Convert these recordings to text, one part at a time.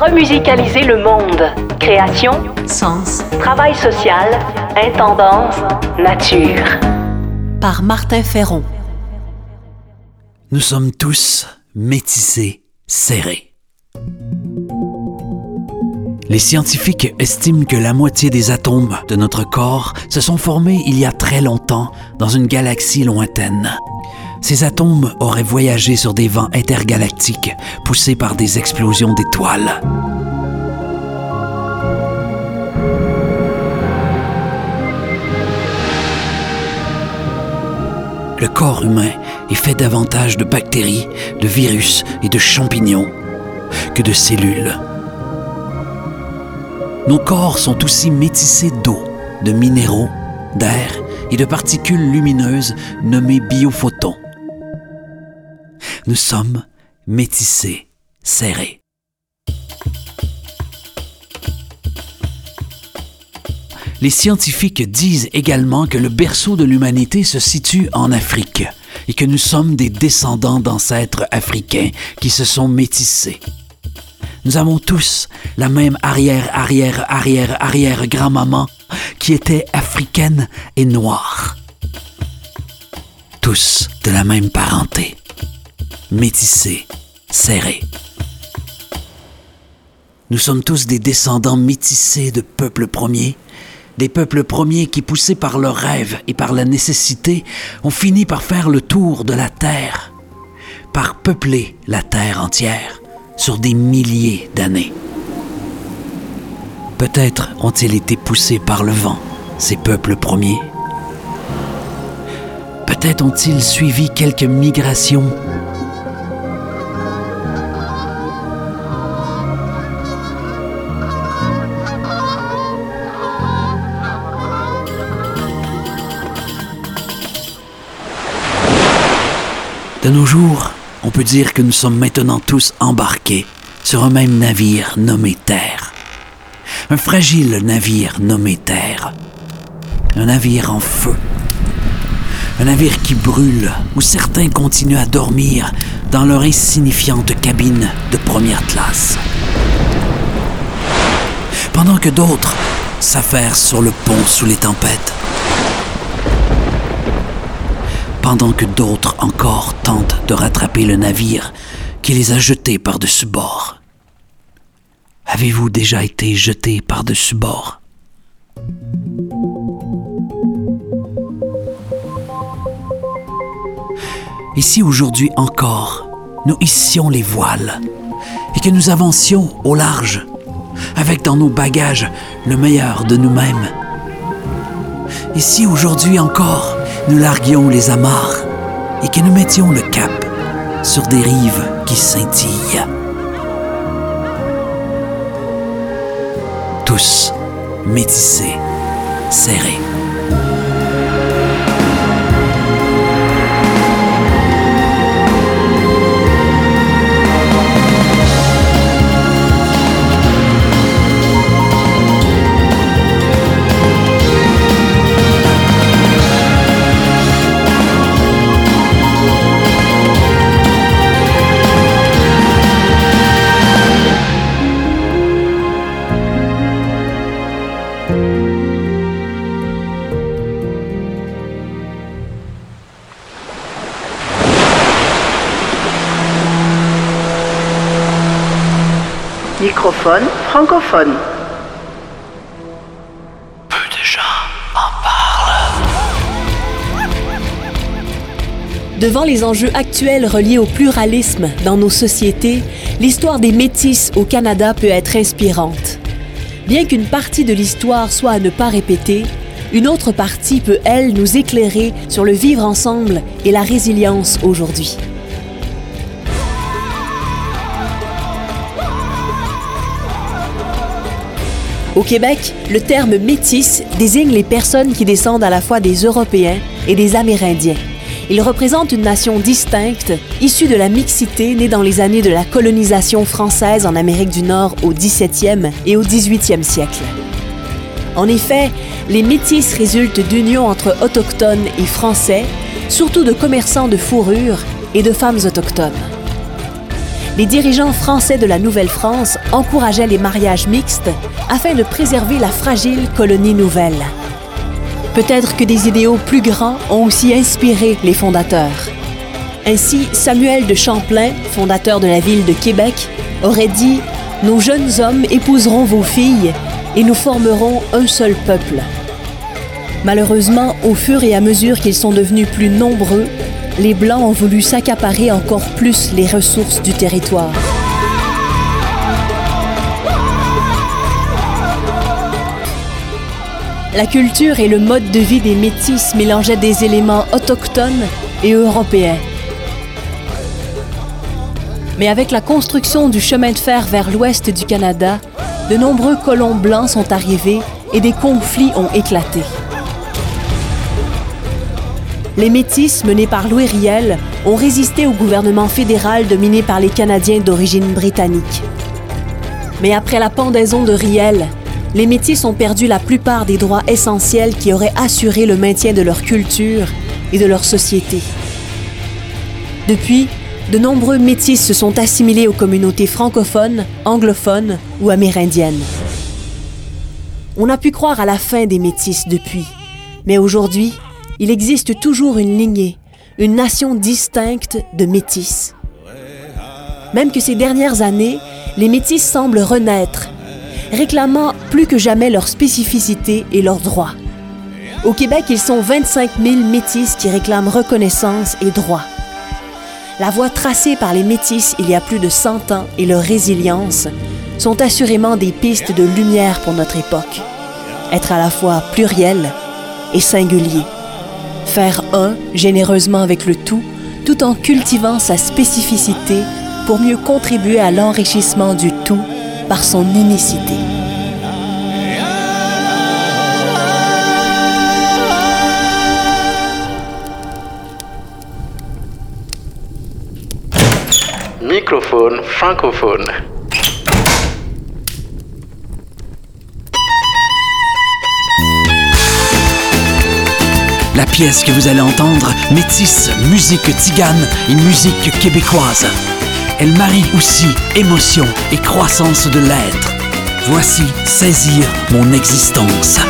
Remusicaliser le monde. Création, sens, travail social, intendance, nature. Par Martin Ferron. Nous sommes tous métissés, serrés. Les scientifiques estiment que la moitié des atomes de notre corps se sont formés il y a très longtemps dans une galaxie lointaine. Ces atomes auraient voyagé sur des vents intergalactiques poussés par des explosions d'étoiles. Le corps humain est fait davantage de bactéries, de virus et de champignons que de cellules. Nos corps sont aussi métissés d'eau, de minéraux, d'air et de particules lumineuses nommées biophotons. Nous sommes métissés, serrés. Les scientifiques disent également que le berceau de l'humanité se situe en Afrique et que nous sommes des descendants d'ancêtres africains qui se sont métissés. Nous avons tous la même arrière-arrière-arrière-arrière-grand-maman qui était africaine et noire. Tous de la même parenté, métissés, serrés. Nous sommes tous des descendants métissés de peuples premiers, des peuples premiers qui, poussés par leurs rêves et par la nécessité, ont fini par faire le tour de la terre, par peupler la terre entière sur des milliers d'années. Peut-être ont-ils été poussés par le vent, ces peuples premiers. Peut-être ont-ils suivi quelques migrations. De nos jours, on peut dire que nous sommes maintenant tous embarqués sur un même navire nommé Terre. Un fragile navire nommé Terre. Un navire en feu. Un navire qui brûle, où certains continuent à dormir dans leur insignifiante cabine de première classe. Pendant que d'autres s'affairent sur le pont sous les tempêtes. Pendant que d'autres encore tentent de rattraper le navire qui les a jetés par-dessus bord. Avez-vous déjà été jeté par-dessus bord? Et si aujourd'hui encore, nous hissions les voiles et que nous avancions au large, avec dans nos bagages le meilleur de nous-mêmes? Et si aujourd'hui encore, nous larguions les amarres et que nous mettions le cap sur des rives qui scintillent? Tous métissés, serrés. Microphone francophone. Peu de gens en parlent. Devant les enjeux actuels reliés au pluralisme dans nos sociétés, l'histoire des métis au Canada peut être inspirante. Bien qu'une partie de l'histoire soit à ne pas répéter, une autre partie peut, elle, nous éclairer sur le vivre ensemble et la résilience aujourd'hui. Au Québec, le terme métis désigne les personnes qui descendent à la fois des Européens et des Amérindiens. Ils représentent une nation distincte, issue de la mixité née dans les années de la colonisation française en Amérique du Nord au XVIIe et au XVIIIe siècle. En effet, les métis résultent d'unions entre autochtones et français, surtout de commerçants de fourrure et de femmes autochtones les dirigeants français de la Nouvelle-France encourageaient les mariages mixtes afin de préserver la fragile colonie nouvelle. Peut-être que des idéaux plus grands ont aussi inspiré les fondateurs. Ainsi, Samuel de Champlain, fondateur de la ville de Québec, aurait dit Nos jeunes hommes épouseront vos filles et nous formerons un seul peuple. Malheureusement, au fur et à mesure qu'ils sont devenus plus nombreux, les Blancs ont voulu s'accaparer encore plus les ressources du territoire. La culture et le mode de vie des Métis mélangeaient des éléments autochtones et européens. Mais avec la construction du chemin de fer vers l'ouest du Canada, de nombreux colons blancs sont arrivés et des conflits ont éclaté les Métis, menés par Louis Riel, ont résisté au gouvernement fédéral dominé par les Canadiens d'origine britannique. Mais après la pendaison de Riel, les Métis ont perdu la plupart des droits essentiels qui auraient assuré le maintien de leur culture et de leur société. Depuis, de nombreux Métis se sont assimilés aux communautés francophones, anglophones ou amérindiennes. On a pu croire à la fin des Métis depuis, mais aujourd'hui, il existe toujours une lignée, une nation distincte de métis. Même que ces dernières années, les métis semblent renaître, réclamant plus que jamais leur spécificité et leurs droits. Au Québec, ils sont 25 000 métis qui réclament reconnaissance et droits. La voie tracée par les métis il y a plus de 100 ans et leur résilience sont assurément des pistes de lumière pour notre époque. Être à la fois pluriel et singulier faire un généreusement avec le tout, tout en cultivant sa spécificité pour mieux contribuer à l'enrichissement du tout par son unicité. Microphone francophone. La pièce que vous allez entendre métisse musique tigane et musique québécoise. Elle marie aussi émotion et croissance de l'être. Voici Saisir mon existence.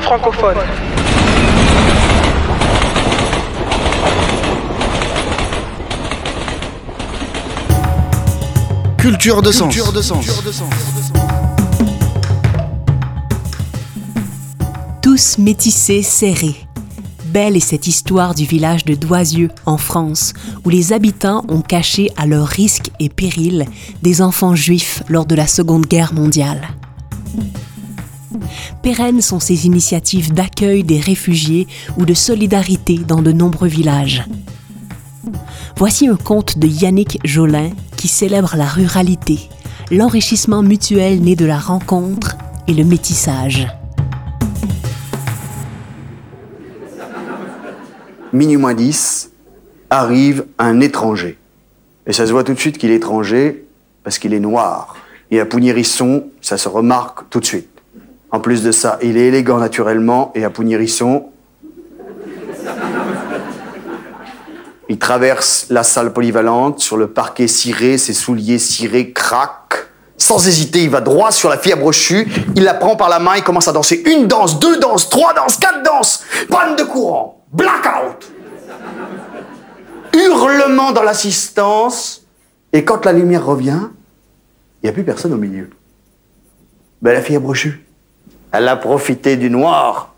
Francophone. Culture de sens. Tous métissés serrés. Belle est cette histoire du village de Doisieux, en France, où les habitants ont caché à leur risque et péril des enfants juifs lors de la Seconde Guerre mondiale. Pérennes sont ces initiatives d'accueil des réfugiés ou de solidarité dans de nombreux villages. Voici un conte de Yannick Jolin qui célèbre la ruralité, l'enrichissement mutuel né de la rencontre et le métissage. Minuit moins 10, arrive un étranger. Et ça se voit tout de suite qu'il est étranger parce qu'il est noir. Et à Pougnérisson, ça se remarque tout de suite. En plus de ça, il est élégant naturellement et à Pougnérisson, il traverse la salle polyvalente, sur le parquet ciré, ses souliers cirés craquent. Sans hésiter, il va droit sur la fille à brochu, il la prend par la main, il commence à danser. Une danse, deux danses, trois danses, quatre danses, panne de courant, blackout. Hurlement dans l'assistance, et quand la lumière revient, il n'y a plus personne au milieu. Ben, la fille à brochu, elle a profité du noir.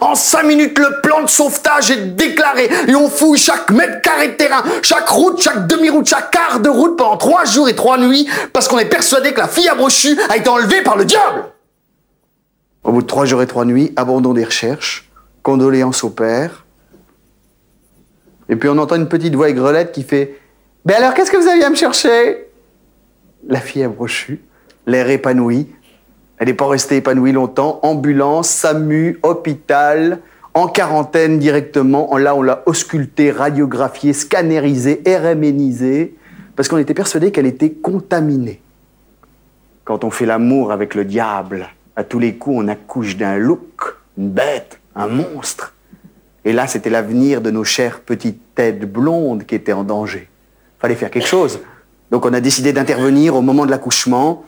En cinq minutes, le plan de sauvetage est déclaré et on fouille chaque mètre carré de terrain, chaque route, chaque demi-route, chaque quart de route pendant trois jours et trois nuits parce qu'on est persuadé que la fille à brochu a été enlevée par le diable. Au bout de trois jours et trois nuits, abandon des recherches, condoléances au père. Et puis on entend une petite voix aigrelette qui fait Ben alors, qu'est-ce que vous aviez à me chercher? La fille à brochu, l'air épanoui, elle n'est pas restée épanouie longtemps. Ambulance, SAMU, hôpital, en quarantaine directement. Là, on l'a auscultée, radiographiée, scannérisée, RMNisée, parce qu'on était persuadé qu'elle était contaminée. Quand on fait l'amour avec le diable, à tous les coups, on accouche d'un look, une bête, un monstre. Et là, c'était l'avenir de nos chères petites têtes blondes qui étaient en danger. Fallait faire quelque chose. Donc on a décidé d'intervenir au moment de l'accouchement.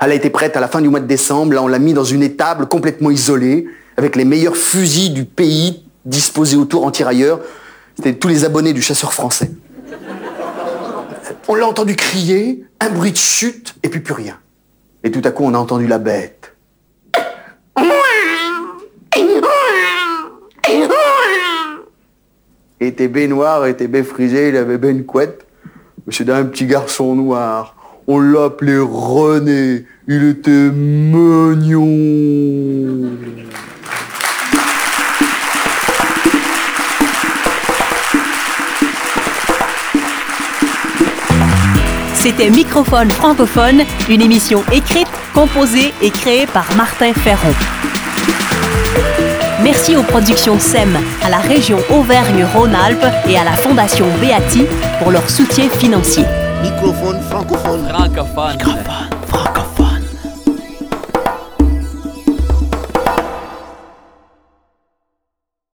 Elle a été prête à la fin du mois de décembre. Là, on l'a mis dans une étable complètement isolée, avec les meilleurs fusils du pays disposés autour en tirailleurs. C'était tous les abonnés du chasseur français. On l'a entendu crier, un bruit de chute, et puis plus rien. Et tout à coup, on a entendu la bête. Était baignoire, il était frisé, il avait ben une couette. C'était un petit garçon noir. On l'appelait René. Il était mignon. C'était Microphone francophone, une émission écrite, composée et créée par Martin Ferron. Merci aux productions SEM, à la région Auvergne-Rhône-Alpes et à la Fondation Beati pour leur soutien financier. Microphone francophone. Francophone.